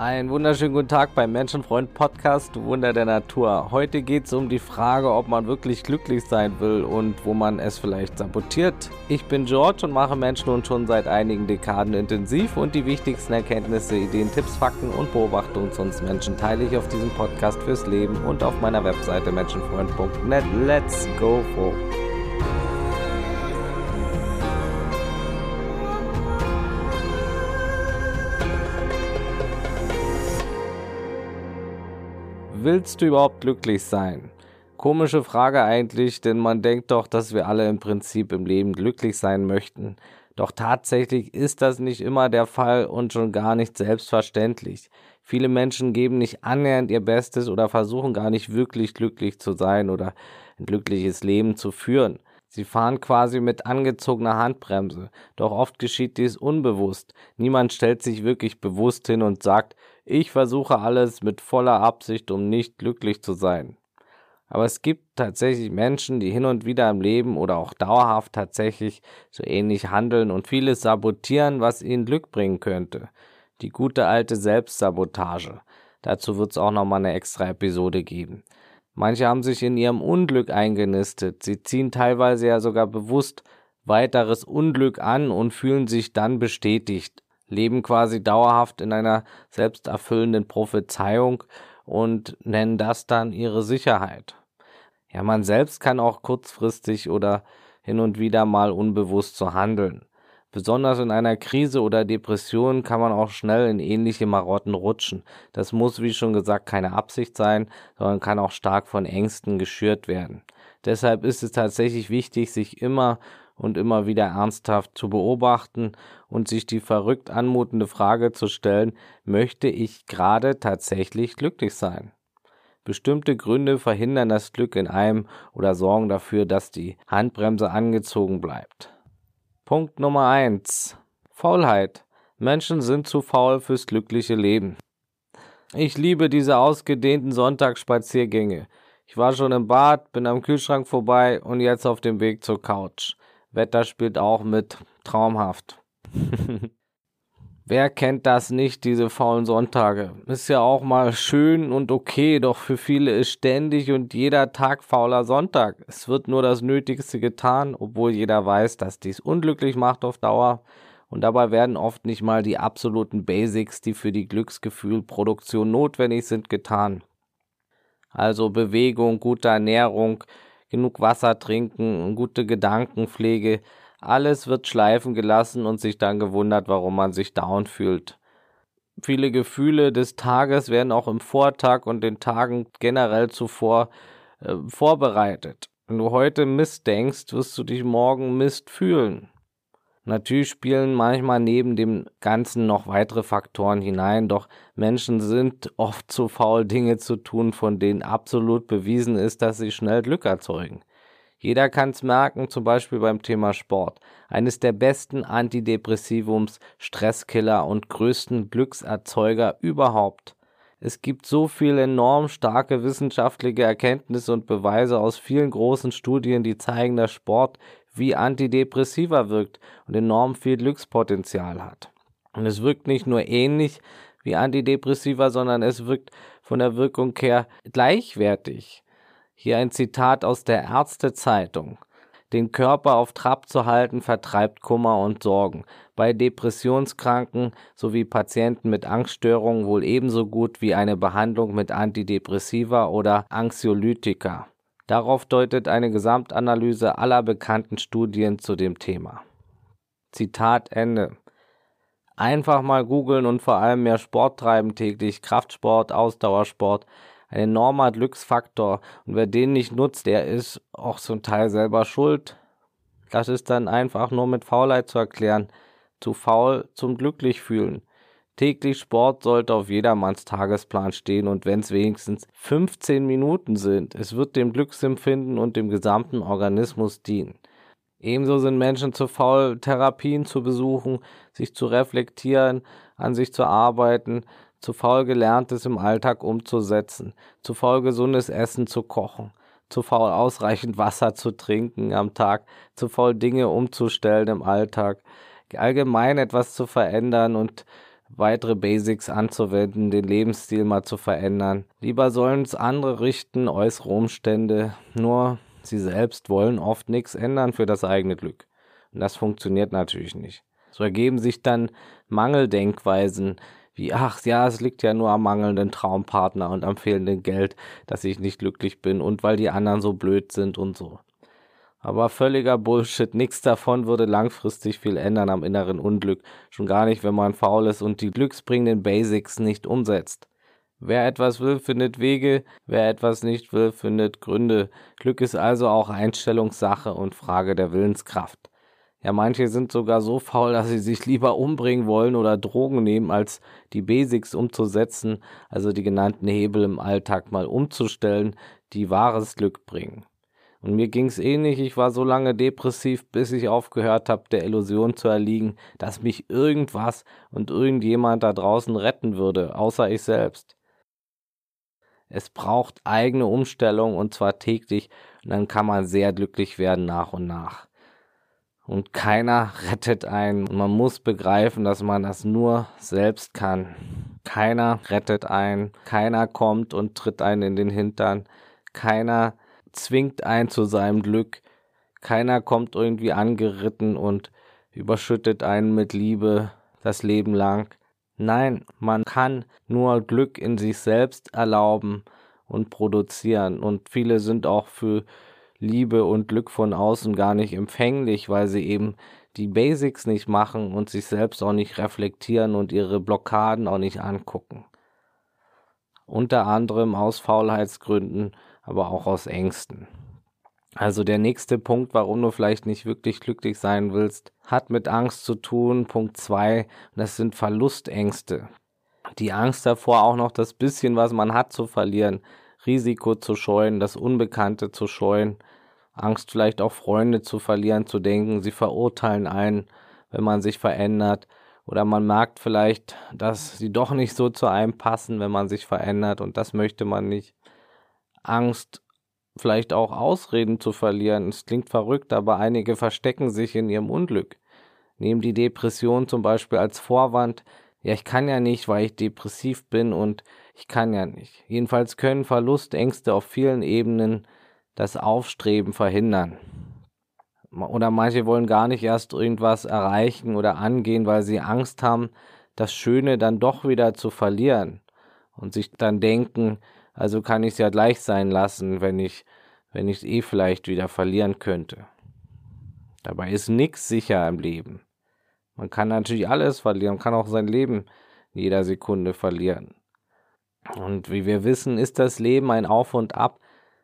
Einen wunderschönen guten Tag beim Menschenfreund Podcast Wunder der Natur. Heute geht es um die Frage, ob man wirklich glücklich sein will und wo man es vielleicht sabotiert. Ich bin George und mache Menschen nun schon seit einigen Dekaden intensiv und die wichtigsten Erkenntnisse, Ideen, Tipps, Fakten und Beobachtungen zu uns Menschen teile ich auf diesem Podcast fürs Leben und auf meiner Webseite menschenfreund.net. Let's go for Willst du überhaupt glücklich sein? Komische Frage eigentlich, denn man denkt doch, dass wir alle im Prinzip im Leben glücklich sein möchten. Doch tatsächlich ist das nicht immer der Fall und schon gar nicht selbstverständlich. Viele Menschen geben nicht annähernd ihr Bestes oder versuchen gar nicht wirklich glücklich zu sein oder ein glückliches Leben zu führen. Sie fahren quasi mit angezogener Handbremse, doch oft geschieht dies unbewusst. Niemand stellt sich wirklich bewusst hin und sagt, ich versuche alles mit voller Absicht, um nicht glücklich zu sein. Aber es gibt tatsächlich Menschen, die hin und wieder im Leben oder auch dauerhaft tatsächlich so ähnlich handeln und vieles sabotieren, was ihnen Glück bringen könnte. Die gute alte Selbstsabotage. Dazu wird es auch nochmal eine extra Episode geben. Manche haben sich in ihrem Unglück eingenistet. Sie ziehen teilweise ja sogar bewusst weiteres Unglück an und fühlen sich dann bestätigt leben quasi dauerhaft in einer selbsterfüllenden Prophezeiung und nennen das dann ihre Sicherheit. Ja, man selbst kann auch kurzfristig oder hin und wieder mal unbewusst so handeln. Besonders in einer Krise oder Depression kann man auch schnell in ähnliche Marotten rutschen. Das muss, wie schon gesagt, keine Absicht sein, sondern kann auch stark von Ängsten geschürt werden. Deshalb ist es tatsächlich wichtig, sich immer und immer wieder ernsthaft zu beobachten und sich die verrückt anmutende Frage zu stellen, möchte ich gerade tatsächlich glücklich sein? Bestimmte Gründe verhindern das Glück in einem oder sorgen dafür, dass die Handbremse angezogen bleibt. Punkt Nummer eins: Faulheit. Menschen sind zu faul fürs glückliche Leben. Ich liebe diese ausgedehnten Sonntagsspaziergänge. Ich war schon im Bad, bin am Kühlschrank vorbei und jetzt auf dem Weg zur Couch. Wetter spielt auch mit. Traumhaft. Wer kennt das nicht, diese faulen Sonntage? Ist ja auch mal schön und okay, doch für viele ist ständig und jeder Tag fauler Sonntag. Es wird nur das Nötigste getan, obwohl jeder weiß, dass dies unglücklich macht auf Dauer. Und dabei werden oft nicht mal die absoluten Basics, die für die Glücksgefühlproduktion notwendig sind, getan. Also Bewegung, gute Ernährung, genug Wasser trinken, gute Gedankenpflege, alles wird schleifen gelassen und sich dann gewundert, warum man sich down fühlt. Viele Gefühle des Tages werden auch im Vortag und den Tagen generell zuvor äh, vorbereitet. Wenn du heute Mist denkst, wirst du dich morgen Mist fühlen. Natürlich spielen manchmal neben dem Ganzen noch weitere Faktoren hinein, doch Menschen sind oft zu faul, Dinge zu tun, von denen absolut bewiesen ist, dass sie schnell Glück erzeugen. Jeder kann es merken, zum Beispiel beim Thema Sport. Eines der besten Antidepressivums, Stresskiller und größten Glückserzeuger überhaupt. Es gibt so viele enorm starke wissenschaftliche Erkenntnisse und Beweise aus vielen großen Studien, die zeigen, dass Sport wie Antidepressiva wirkt und enorm viel Glückspotenzial hat. Und es wirkt nicht nur ähnlich wie Antidepressiva, sondern es wirkt von der Wirkung her gleichwertig. Hier ein Zitat aus der Ärztezeitung. Den Körper auf Trab zu halten vertreibt Kummer und Sorgen. Bei Depressionskranken sowie Patienten mit Angststörungen wohl ebenso gut wie eine Behandlung mit Antidepressiva oder Anxiolytika. Darauf deutet eine Gesamtanalyse aller bekannten Studien zu dem Thema. Zitat Ende. Einfach mal googeln und vor allem mehr Sport treiben täglich, Kraftsport, Ausdauersport, ein enormer Glücksfaktor. Und wer den nicht nutzt, der ist auch zum Teil selber schuld. Das ist dann einfach nur mit Faulheit zu erklären. Zu faul zum glücklich fühlen. Täglich Sport sollte auf jedermanns Tagesplan stehen und wenn es wenigstens 15 Minuten sind, es wird dem Glücksempfinden und dem gesamten Organismus dienen. Ebenso sind Menschen zu faul, Therapien zu besuchen, sich zu reflektieren, an sich zu arbeiten, zu faul gelerntes im Alltag umzusetzen, zu faul gesundes Essen zu kochen, zu faul ausreichend Wasser zu trinken am Tag, zu faul Dinge umzustellen im Alltag, allgemein etwas zu verändern und weitere Basics anzuwenden, den Lebensstil mal zu verändern. Lieber sollen es andere richten, äußere Umstände, nur sie selbst wollen oft nichts ändern für das eigene Glück. Und das funktioniert natürlich nicht. So ergeben sich dann Mangeldenkweisen, wie, ach ja, es liegt ja nur am mangelnden Traumpartner und am fehlenden Geld, dass ich nicht glücklich bin und weil die anderen so blöd sind und so. Aber völliger Bullshit. Nichts davon würde langfristig viel ändern am inneren Unglück. Schon gar nicht, wenn man faul ist und die glücksbringenden Basics nicht umsetzt. Wer etwas will, findet Wege. Wer etwas nicht will, findet Gründe. Glück ist also auch Einstellungssache und Frage der Willenskraft. Ja, manche sind sogar so faul, dass sie sich lieber umbringen wollen oder Drogen nehmen, als die Basics umzusetzen, also die genannten Hebel im Alltag mal umzustellen, die wahres Glück bringen. Und mir ging's ähnlich, ich war so lange depressiv, bis ich aufgehört habe, der Illusion zu erliegen, dass mich irgendwas und irgendjemand da draußen retten würde, außer ich selbst. Es braucht eigene Umstellung und zwar täglich, und dann kann man sehr glücklich werden nach und nach. Und keiner rettet einen. Und man muss begreifen, dass man das nur selbst kann. Keiner rettet einen. Keiner kommt und tritt einen in den Hintern. Keiner zwingt einen zu seinem Glück. Keiner kommt irgendwie angeritten und überschüttet einen mit Liebe das Leben lang. Nein, man kann nur Glück in sich selbst erlauben und produzieren. Und viele sind auch für Liebe und Glück von außen gar nicht empfänglich, weil sie eben die Basics nicht machen und sich selbst auch nicht reflektieren und ihre Blockaden auch nicht angucken. Unter anderem aus Faulheitsgründen aber auch aus Ängsten. Also der nächste Punkt, warum du vielleicht nicht wirklich glücklich sein willst, hat mit Angst zu tun. Punkt zwei, das sind Verlustängste. Die Angst davor, auch noch das bisschen, was man hat, zu verlieren, Risiko zu scheuen, das Unbekannte zu scheuen, Angst vielleicht auch Freunde zu verlieren, zu denken, sie verurteilen einen, wenn man sich verändert. Oder man merkt vielleicht, dass sie doch nicht so zu einem passen, wenn man sich verändert und das möchte man nicht. Angst, vielleicht auch Ausreden zu verlieren. Es klingt verrückt, aber einige verstecken sich in ihrem Unglück. Nehmen die Depression zum Beispiel als Vorwand. Ja, ich kann ja nicht, weil ich depressiv bin und ich kann ja nicht. Jedenfalls können Verlustängste auf vielen Ebenen das Aufstreben verhindern. Oder manche wollen gar nicht erst irgendwas erreichen oder angehen, weil sie Angst haben, das Schöne dann doch wieder zu verlieren und sich dann denken, also kann ich es ja gleich sein lassen, wenn ich wenn ich es eh vielleicht wieder verlieren könnte. Dabei ist nichts sicher im Leben. Man kann natürlich alles verlieren, man kann auch sein Leben in jeder Sekunde verlieren. Und wie wir wissen, ist das Leben ein Auf und Ab,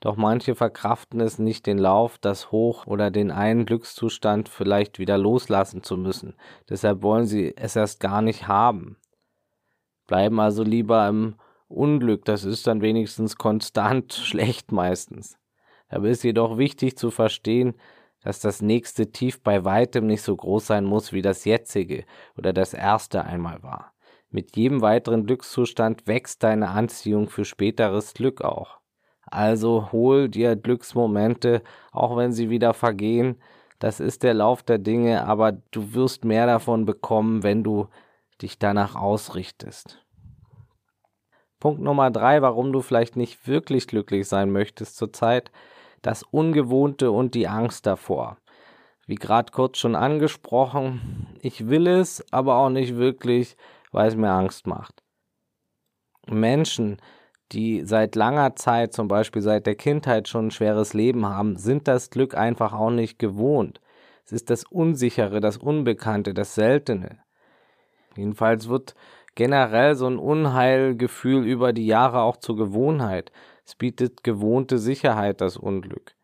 doch manche verkraften es nicht den Lauf, das Hoch oder den einen Glückszustand vielleicht wieder loslassen zu müssen. Deshalb wollen sie es erst gar nicht haben. Bleiben also lieber im Unglück, das ist dann wenigstens konstant schlecht meistens. Aber ist jedoch wichtig zu verstehen, dass das nächste Tief bei weitem nicht so groß sein muss wie das jetzige oder das erste einmal war. Mit jedem weiteren Glückszustand wächst deine Anziehung für späteres Glück auch. Also hol dir Glücksmomente, auch wenn sie wieder vergehen. Das ist der Lauf der Dinge, aber du wirst mehr davon bekommen, wenn du dich danach ausrichtest. Punkt Nummer drei, warum du vielleicht nicht wirklich glücklich sein möchtest zurzeit, das Ungewohnte und die Angst davor. Wie gerade kurz schon angesprochen, ich will es, aber auch nicht wirklich, weil es mir Angst macht. Menschen, die seit langer Zeit, zum Beispiel seit der Kindheit schon ein schweres Leben haben, sind das Glück einfach auch nicht gewohnt. Es ist das Unsichere, das Unbekannte, das Seltene. Jedenfalls wird generell so ein Unheilgefühl über die Jahre auch zur Gewohnheit. Es bietet gewohnte Sicherheit, das Unglück.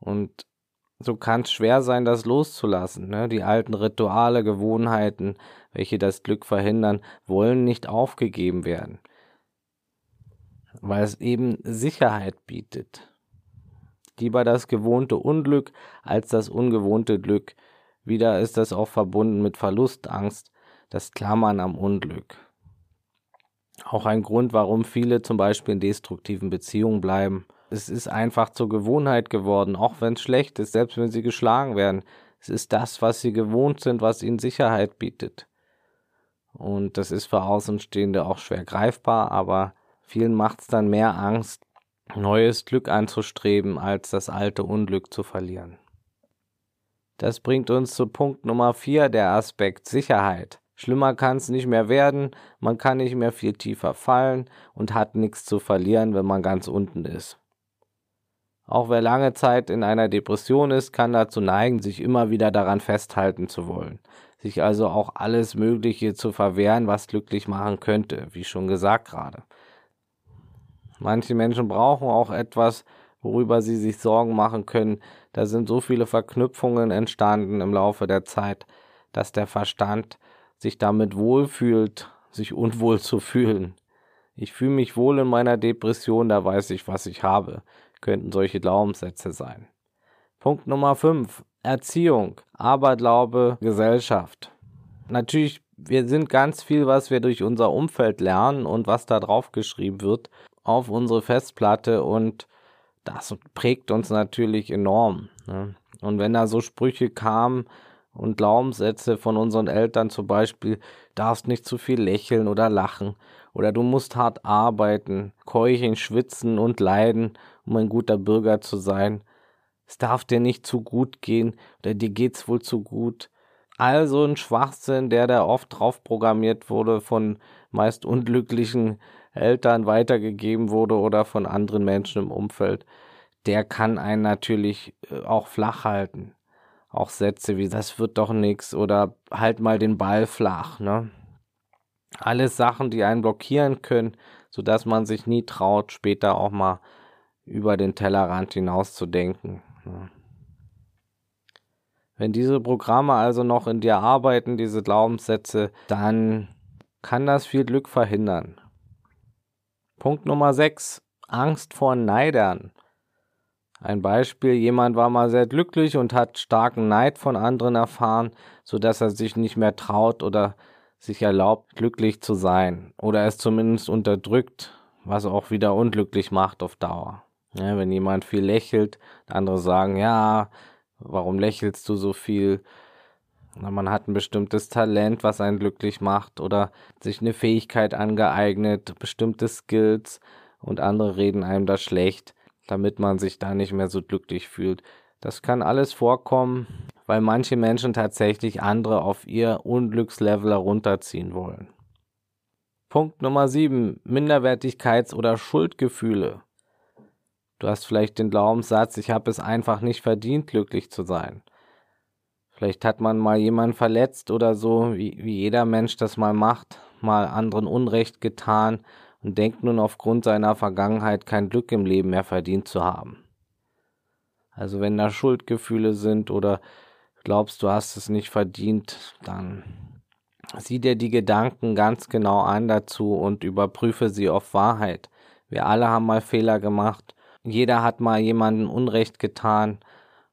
Und so kann es schwer sein, das loszulassen. Ne? Die alten Rituale, Gewohnheiten, welche das Glück verhindern, wollen nicht aufgegeben werden, weil es eben Sicherheit bietet. Lieber das gewohnte Unglück als das ungewohnte Glück. Wieder ist das auch verbunden mit Verlustangst, das Klammern am Unglück. Auch ein Grund, warum viele zum Beispiel in destruktiven Beziehungen bleiben. Es ist einfach zur Gewohnheit geworden, auch wenn es schlecht ist, selbst wenn sie geschlagen werden. Es ist das, was sie gewohnt sind, was ihnen Sicherheit bietet. Und das ist für Außenstehende auch schwer greifbar, aber vielen macht es dann mehr Angst, neues Glück anzustreben, als das alte Unglück zu verlieren. Das bringt uns zu Punkt Nummer 4, der Aspekt Sicherheit. Schlimmer kann es nicht mehr werden, man kann nicht mehr viel tiefer fallen und hat nichts zu verlieren, wenn man ganz unten ist. Auch wer lange Zeit in einer Depression ist, kann dazu neigen, sich immer wieder daran festhalten zu wollen, sich also auch alles Mögliche zu verwehren, was glücklich machen könnte, wie schon gesagt gerade. Manche Menschen brauchen auch etwas, worüber sie sich Sorgen machen können. Da sind so viele Verknüpfungen entstanden im Laufe der Zeit, dass der Verstand sich damit wohlfühlt, sich unwohl zu fühlen. Ich fühle mich wohl in meiner Depression, da weiß ich, was ich habe, könnten solche Glaubenssätze sein. Punkt Nummer 5. Erziehung, Aberglaube, Gesellschaft. Natürlich, wir sind ganz viel, was wir durch unser Umfeld lernen und was da drauf geschrieben wird, auf unsere Festplatte und das prägt uns natürlich enorm. Ne? Und wenn da so Sprüche kamen, und Glaubenssätze von unseren Eltern zum Beispiel, darfst nicht zu viel lächeln oder lachen oder du musst hart arbeiten, keuchen, schwitzen und leiden, um ein guter Bürger zu sein. Es darf dir nicht zu gut gehen oder dir geht's wohl zu gut. Also ein Schwachsinn, der da oft drauf programmiert wurde, von meist unglücklichen Eltern weitergegeben wurde oder von anderen Menschen im Umfeld, der kann einen natürlich äh, auch flach halten auch Sätze wie das wird doch nix oder halt mal den Ball flach, ne? Alles Sachen, die einen blockieren können, sodass man sich nie traut, später auch mal über den Tellerrand hinaus zu denken. Ne? Wenn diese Programme also noch in dir arbeiten, diese Glaubenssätze, dann kann das viel Glück verhindern. Punkt Nummer 6. Angst vor Neidern. Ein Beispiel, jemand war mal sehr glücklich und hat starken Neid von anderen erfahren, so dass er sich nicht mehr traut oder sich erlaubt, glücklich zu sein oder es zumindest unterdrückt, was auch wieder unglücklich macht auf Dauer. Ja, wenn jemand viel lächelt, andere sagen, ja, warum lächelst du so viel? Man hat ein bestimmtes Talent, was einen glücklich macht oder sich eine Fähigkeit angeeignet, bestimmte Skills und andere reden einem das schlecht damit man sich da nicht mehr so glücklich fühlt. Das kann alles vorkommen, weil manche Menschen tatsächlich andere auf ihr Unglückslevel herunterziehen wollen. Punkt Nummer 7. Minderwertigkeits- oder Schuldgefühle. Du hast vielleicht den Glaubenssatz, ich habe es einfach nicht verdient, glücklich zu sein. Vielleicht hat man mal jemanden verletzt oder so, wie, wie jeder Mensch das mal macht, mal anderen Unrecht getan und denkt nun aufgrund seiner Vergangenheit kein Glück im Leben mehr verdient zu haben. Also wenn da Schuldgefühle sind oder glaubst, du hast es nicht verdient, dann sieh dir die Gedanken ganz genau an dazu und überprüfe sie auf Wahrheit. Wir alle haben mal Fehler gemacht. Jeder hat mal jemanden Unrecht getan.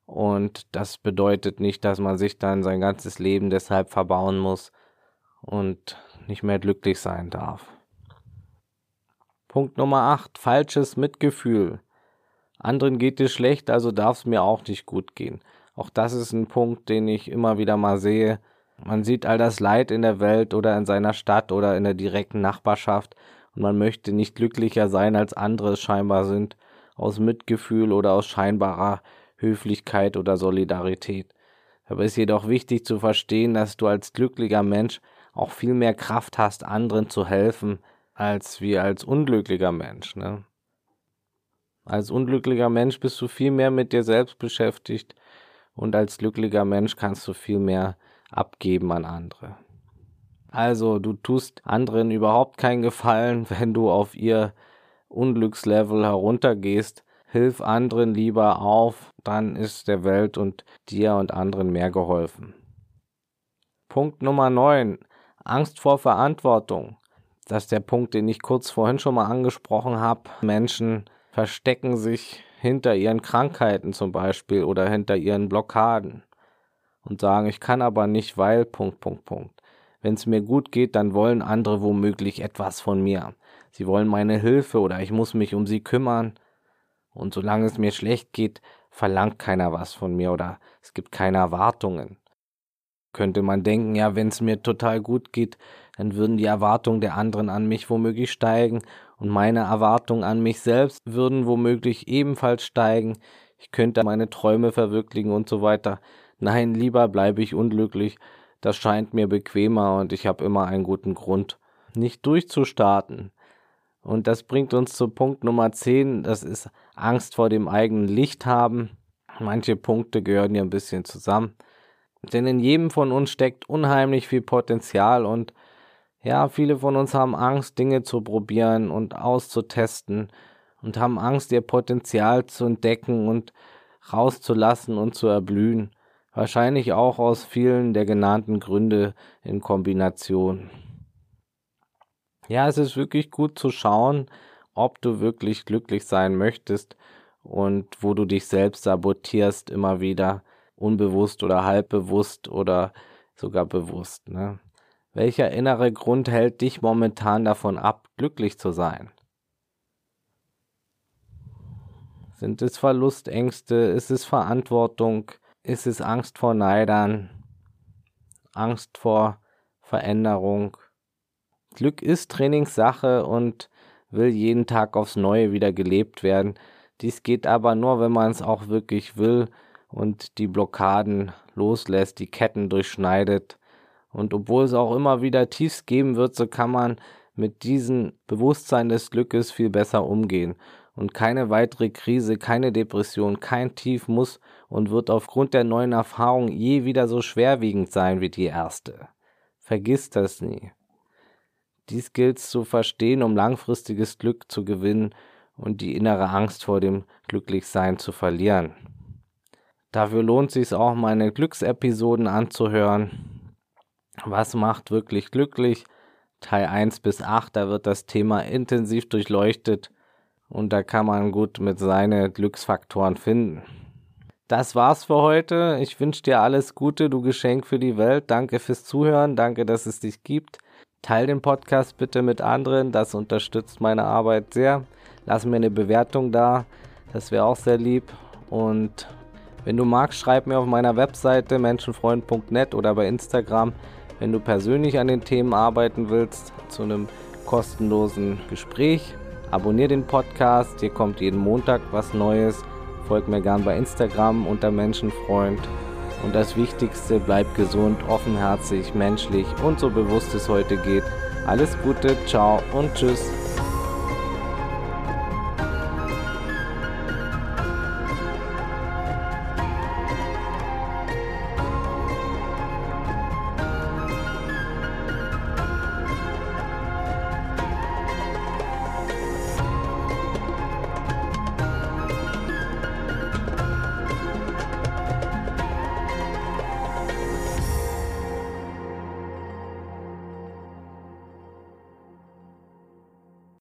Und das bedeutet nicht, dass man sich dann sein ganzes Leben deshalb verbauen muss und nicht mehr glücklich sein darf. Punkt Nummer 8. Falsches Mitgefühl. Anderen geht es schlecht, also darf es mir auch nicht gut gehen. Auch das ist ein Punkt, den ich immer wieder mal sehe. Man sieht all das Leid in der Welt oder in seiner Stadt oder in der direkten Nachbarschaft und man möchte nicht glücklicher sein, als andere es scheinbar sind, aus Mitgefühl oder aus scheinbarer Höflichkeit oder Solidarität. Aber es ist jedoch wichtig zu verstehen, dass du als glücklicher Mensch auch viel mehr Kraft hast, anderen zu helfen, als wie als unglücklicher Mensch. Ne? Als unglücklicher Mensch bist du viel mehr mit dir selbst beschäftigt und als glücklicher Mensch kannst du viel mehr abgeben an andere. Also du tust anderen überhaupt keinen Gefallen, wenn du auf ihr Unglückslevel heruntergehst. Hilf anderen lieber auf, dann ist der Welt und dir und anderen mehr geholfen. Punkt Nummer 9. Angst vor Verantwortung. Das ist der Punkt, den ich kurz vorhin schon mal angesprochen habe. Menschen verstecken sich hinter ihren Krankheiten zum Beispiel oder hinter ihren Blockaden und sagen, ich kann aber nicht, weil Punkt, Punkt, Punkt. Wenn es mir gut geht, dann wollen andere womöglich etwas von mir. Sie wollen meine Hilfe oder ich muss mich um sie kümmern. Und solange es mir schlecht geht, verlangt keiner was von mir oder es gibt keine Erwartungen. Könnte man denken, ja, wenn es mir total gut geht, dann würden die Erwartungen der anderen an mich womöglich steigen und meine Erwartungen an mich selbst würden womöglich ebenfalls steigen. Ich könnte meine Träume verwirklichen und so weiter. Nein, lieber bleibe ich unglücklich. Das scheint mir bequemer und ich habe immer einen guten Grund, nicht durchzustarten. Und das bringt uns zu Punkt Nummer 10, das ist Angst vor dem eigenen Licht haben. Manche Punkte gehören hier ein bisschen zusammen. Denn in jedem von uns steckt unheimlich viel Potenzial und ja, viele von uns haben Angst, Dinge zu probieren und auszutesten und haben Angst, ihr Potenzial zu entdecken und rauszulassen und zu erblühen. Wahrscheinlich auch aus vielen der genannten Gründe in Kombination. Ja, es ist wirklich gut zu schauen, ob du wirklich glücklich sein möchtest und wo du dich selbst sabotierst immer wieder, unbewusst oder halbbewusst oder sogar bewusst. Ne? Welcher innere Grund hält dich momentan davon ab, glücklich zu sein? Sind es Verlustängste? Ist es Verantwortung? Ist es Angst vor Neidern? Angst vor Veränderung? Glück ist Trainingssache und will jeden Tag aufs Neue wieder gelebt werden. Dies geht aber nur, wenn man es auch wirklich will und die Blockaden loslässt, die Ketten durchschneidet. Und obwohl es auch immer wieder Tiefs geben wird, so kann man mit diesem Bewusstsein des Glückes viel besser umgehen. Und keine weitere Krise, keine Depression, kein Tief muss und wird aufgrund der neuen Erfahrung je wieder so schwerwiegend sein wie die erste. Vergiss das nie. Dies gilt zu verstehen, um langfristiges Glück zu gewinnen und die innere Angst vor dem Glücklichsein zu verlieren. Dafür lohnt sich auch, meine Glücksepisoden anzuhören. Was macht wirklich glücklich? Teil 1 bis 8, da wird das Thema intensiv durchleuchtet und da kann man gut mit seinen Glücksfaktoren finden. Das war's für heute. Ich wünsche dir alles Gute, du Geschenk für die Welt. Danke fürs Zuhören, danke, dass es dich gibt. Teil den Podcast bitte mit anderen, das unterstützt meine Arbeit sehr. Lass mir eine Bewertung da, das wäre auch sehr lieb. Und wenn du magst, schreib mir auf meiner Webseite menschenfreund.net oder bei Instagram, wenn du persönlich an den Themen arbeiten willst, zu einem kostenlosen Gespräch. Abonnier den Podcast, hier kommt jeden Montag was Neues. Folgt mir gern bei Instagram unter Menschenfreund. Und das Wichtigste, bleibt gesund, offenherzig, menschlich und so bewusst es heute geht. Alles Gute, ciao und tschüss.